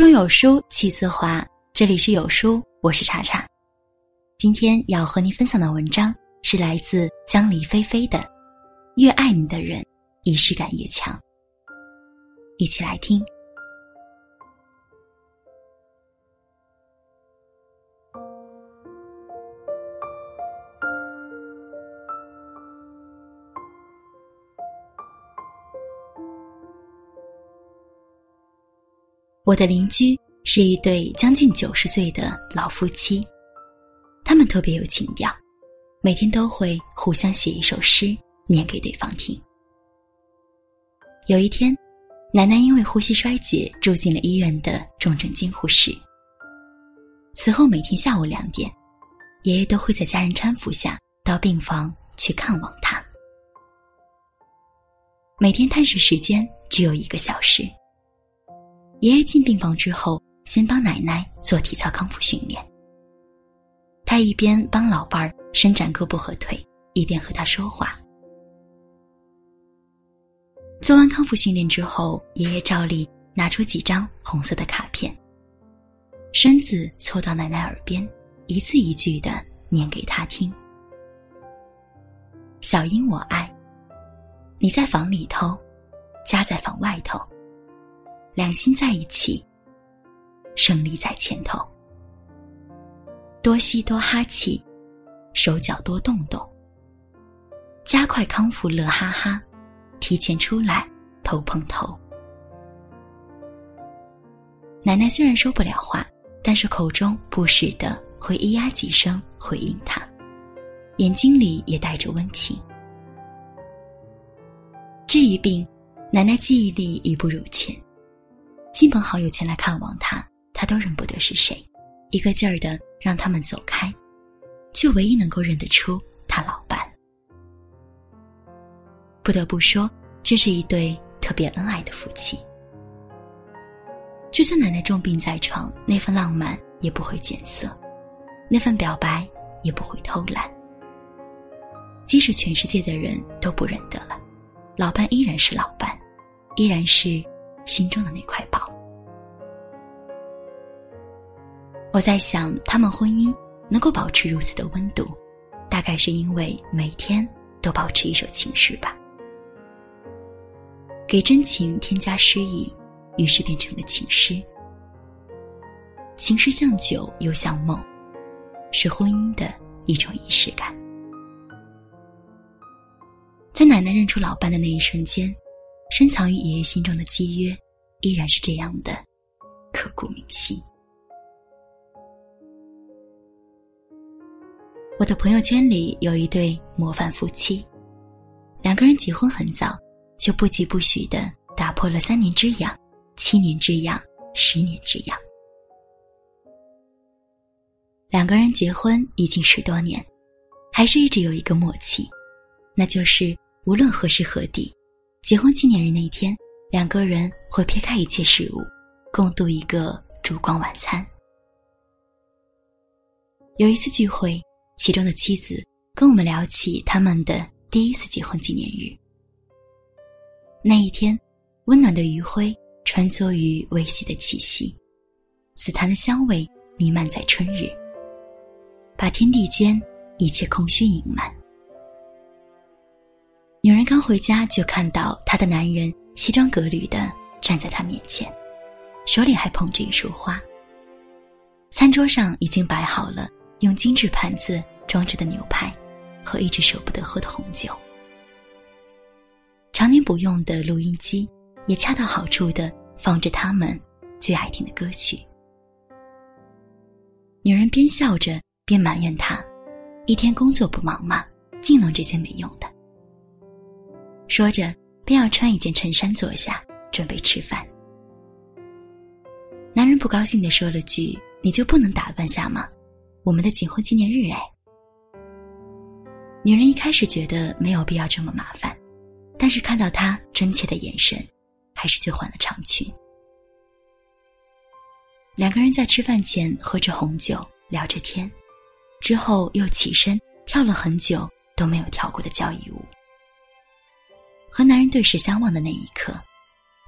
中有书气自华，这里是有书，我是茶茶。今天要和您分享的文章是来自江离菲菲的《越爱你的人，仪式感越强》。一起来听。我的邻居是一对将近九十岁的老夫妻，他们特别有情调，每天都会互相写一首诗念给对方听。有一天，奶奶因为呼吸衰竭住进了医院的重症监护室。此后每天下午两点，爷爷都会在家人搀扶下到病房去看望他。每天探视时间只有一个小时。爷爷进病房之后，先帮奶奶做体操康复训练。他一边帮老伴儿伸展胳膊和腿，一边和他说话。做完康复训练之后，爷爷照例拿出几张红色的卡片，身子凑到奶奶耳边，一字一句的念给她听：“小英，我爱你，在房里头，家在房外头。”两心在一起，胜利在前头。多吸多哈气，手脚多动动。加快康复，乐哈哈，提前出来，头碰头。奶奶虽然说不了话，但是口中不时的会咿呀几声回应他，眼睛里也带着温情。这一病，奶奶记忆力已不如前。亲朋好友前来看望他，他都认不得是谁，一个劲儿的让他们走开，却唯一能够认得出他老伴。不得不说，这是一对特别恩爱的夫妻。就算奶奶重病在床，那份浪漫也不会减色，那份表白也不会偷懒。即使全世界的人都不认得了，老伴依然是老伴，依然是。心中的那块我在想，他们婚姻能够保持如此的温度，大概是因为每天都保持一首情诗吧。给真情添加诗意，于是变成了情诗。情诗像酒又像梦，是婚姻的一种仪式感。在奶奶认出老伴的那一瞬间。深藏于爷爷心中的契约，依然是这样的刻骨铭心。我的朋友圈里有一对模范夫妻，两个人结婚很早，就不疾不徐的打破了三年之痒、七年之痒、十年之痒。两个人结婚已经十多年，还是一直有一个默契，那就是无论何时何地。结婚纪念日那一天，两个人会撇开一切事物，共度一个烛光晚餐。有一次聚会，其中的妻子跟我们聊起他们的第一次结婚纪念日。那一天，温暖的余晖穿梭于微细的气息，紫檀的香味弥漫在春日，把天地间一切空虚隐瞒。女人刚回家，就看到她的男人西装革履的站在她面前，手里还捧着一束花。餐桌上已经摆好了用精致盘子装着的牛排，和一直舍不得喝的红酒。常年不用的录音机，也恰到好处的放着他们最爱听的歌曲。女人边笑着边埋怨他，一天工作不忙吗？净弄这些没用的。说着，便要穿一件衬衫坐下，准备吃饭。男人不高兴的说了句：“你就不能打扮下吗？我们的结婚纪念日哎。”女人一开始觉得没有必要这么麻烦，但是看到他真切的眼神，还是去换了长裙。两个人在吃饭前喝着红酒，聊着天，之后又起身跳了很久都没有跳过的交谊舞。和男人对视相望的那一刻，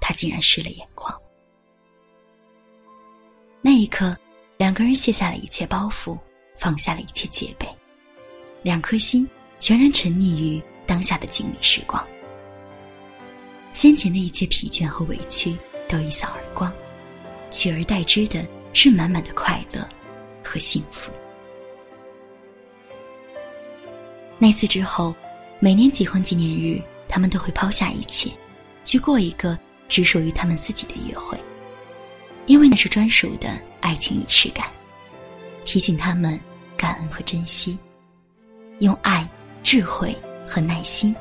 他竟然湿了眼眶。那一刻，两个人卸下了一切包袱，放下了一切戒备，两颗心全然沉溺于当下的静谧时光。先前的一切疲倦和委屈都一扫而光，取而代之的是满满的快乐和幸福。那次之后，每年结婚纪念日，他们都会抛下一切，去过一个只属于他们自己的约会，因为那是专属的爱情仪式感，提醒他们感恩和珍惜，用爱、智慧和耐心。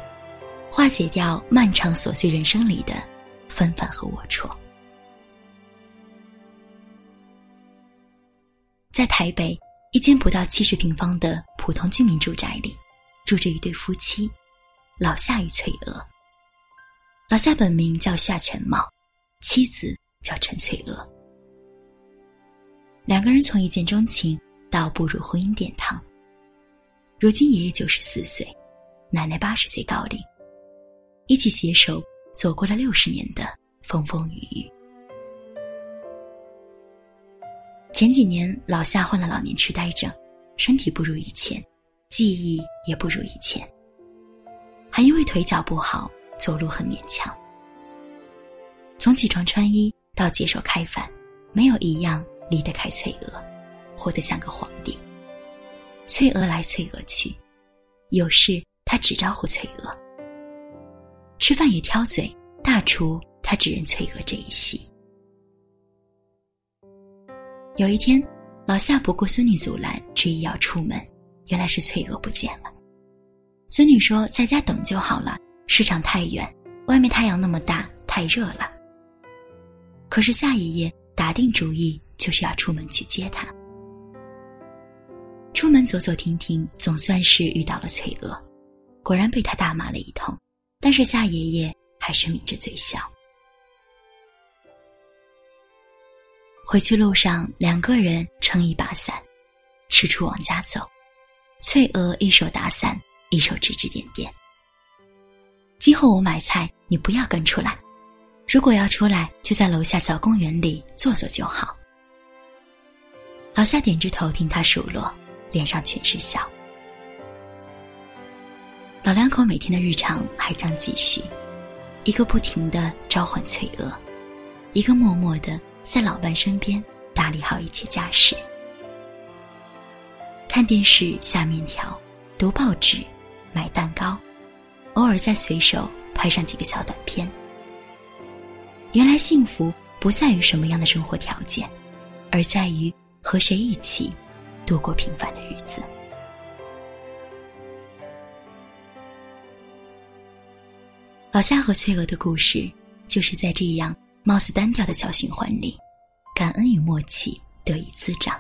化解掉漫长琐碎人生里的纷繁和龌龊。在台北一间不到七十平方的普通居民住宅里，住着一对夫妻，老夏与翠娥。老夏本名叫夏全茂，妻子叫陈翠娥。两个人从一见钟情到步入婚姻殿堂。如今爷爷九十四岁，奶奶八十岁高龄。一起携手走过了六十年的风风雨雨。前几年，老夏患了老年痴呆症，身体不如以前，记忆也不如以前，还因为腿脚不好，走路很勉强。从起床穿衣到接受开饭，没有一样离得开翠娥，活得像个皇帝。翠娥来，翠娥去，有事他只招呼翠娥。吃饭也挑嘴，大厨他只认翠娥这一席。有一天，老夏不顾孙女阻拦，执意要出门，原来是翠娥不见了。孙女说在家等就好了，市场太远，外面太阳那么大，太热了。可是夏爷爷打定主意就是要出门去接他。出门走走停停，总算是遇到了翠娥，果然被他大骂了一通。但是夏爷爷还是抿着嘴笑。回去路上，两个人撑一把伞，四处往家走。翠娥一手打伞，一手指指点点。今后我买菜，你不要跟出来。如果要出来，就在楼下小公园里坐坐就好。老夏点着头听他数落，脸上全是笑。老两口每天的日常还将继续，一个不停的召唤翠娥，一个默默的在老伴身边打理好一切家事。看电视、下面条、读报纸、买蛋糕，偶尔再随手拍上几个小短片。原来幸福不在于什么样的生活条件，而在于和谁一起度过平凡的日子。老夏和翠娥的故事，就是在这样貌似单调的小循环里，感恩与默契得以滋长。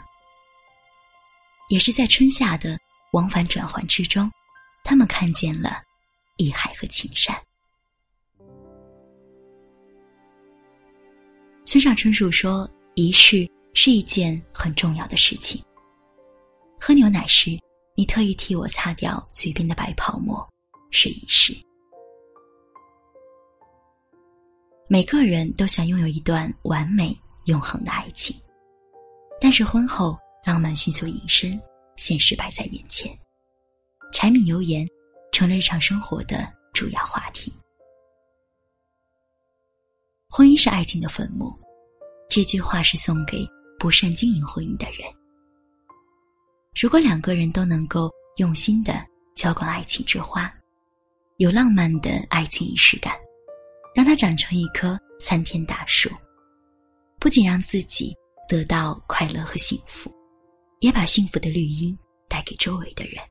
也是在春夏的往返转换之中，他们看见了义海和情山。村上春树说：“仪式是一件很重要的事情。喝牛奶时，你特意替我擦掉嘴边的白泡沫，是仪式。”每个人都想拥有一段完美永恒的爱情，但是婚后浪漫迅速隐身，现实摆在眼前，柴米油盐成了日常生活的主要话题。婚姻是爱情的坟墓，这句话是送给不善经营婚姻的人。如果两个人都能够用心的浇灌爱情之花，有浪漫的爱情仪式感。让它长成一棵参天大树，不仅让自己得到快乐和幸福，也把幸福的绿荫带给周围的人。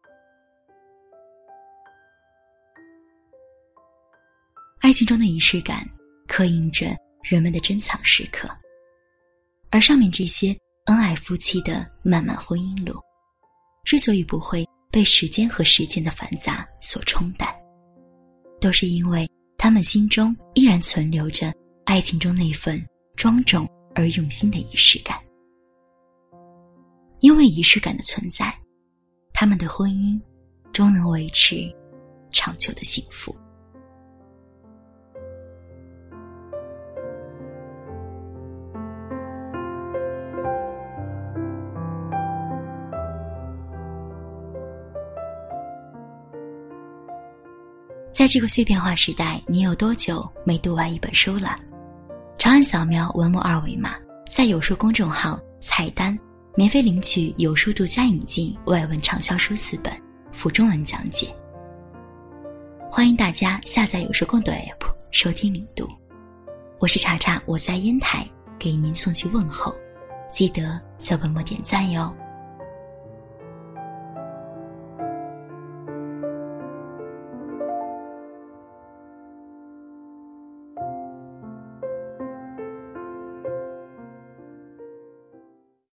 爱情中的仪式感，刻印着人们的珍藏时刻，而上面这些恩爱夫妻的漫漫婚姻路，之所以不会被时间和时间的繁杂所冲淡，都是因为。他们心中依然存留着爱情中那份庄重而用心的仪式感，因为仪式感的存在，他们的婚姻终能维持长久的幸福。在这个碎片化时代，你有多久没读完一本书了？长按扫描文末二维码，在有书公众号菜单免费领取有书独家引进外文畅销书四本，附中文讲解。欢迎大家下载有书共读 APP 收听领读。我是查查，我在烟台给您送去问候，记得在文末点赞哟。